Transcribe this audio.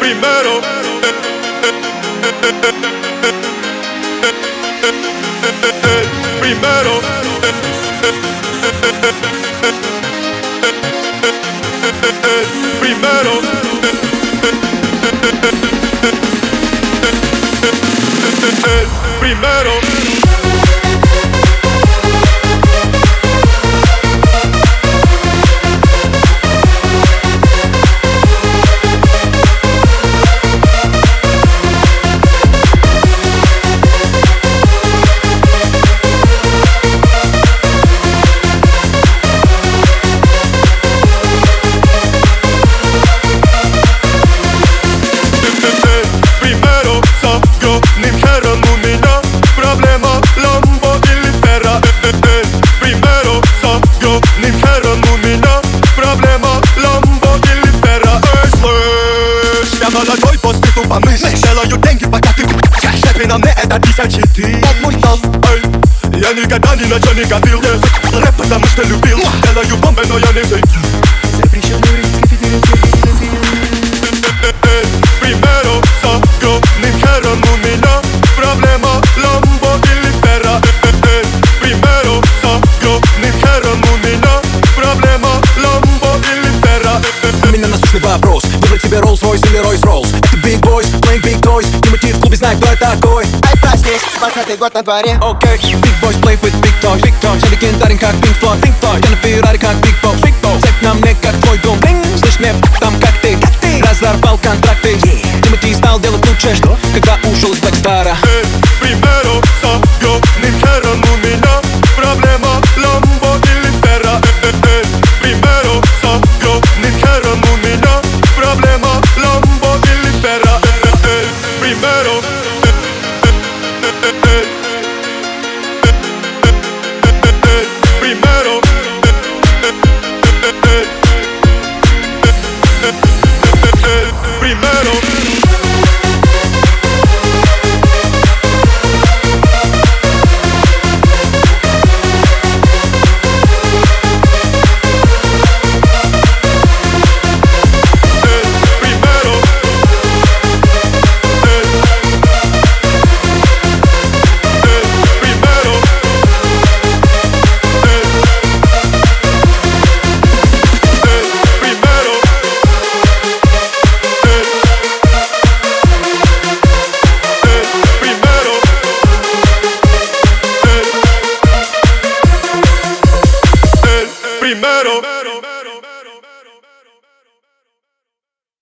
primero. Primero. Primero. Primero. Поступу помысль Делаю деньги, пока ты Шефы на мне это тысячи ты Под мой нос Эй, Я никогда ни на что не копил Рэп потому что любил Делаю бомбы, но я не взлетел Запрещенный Playing big toys. Тимати в клубе знает, кто я такой. Ай, проснись, двадцатый год на дворе. Окей, Big Boys play with big toys. Big toys. Я легендарен как Pink Floyd. Pink Floyd. Я на Феррари как Big Boss. Big Boss. Цепь на мне как твой дом. Блин, Слышь мне там как ты? Как ты? Разорвал контракты. Тимати стал делать лучше Что? Когда ушел из Primero Primero primero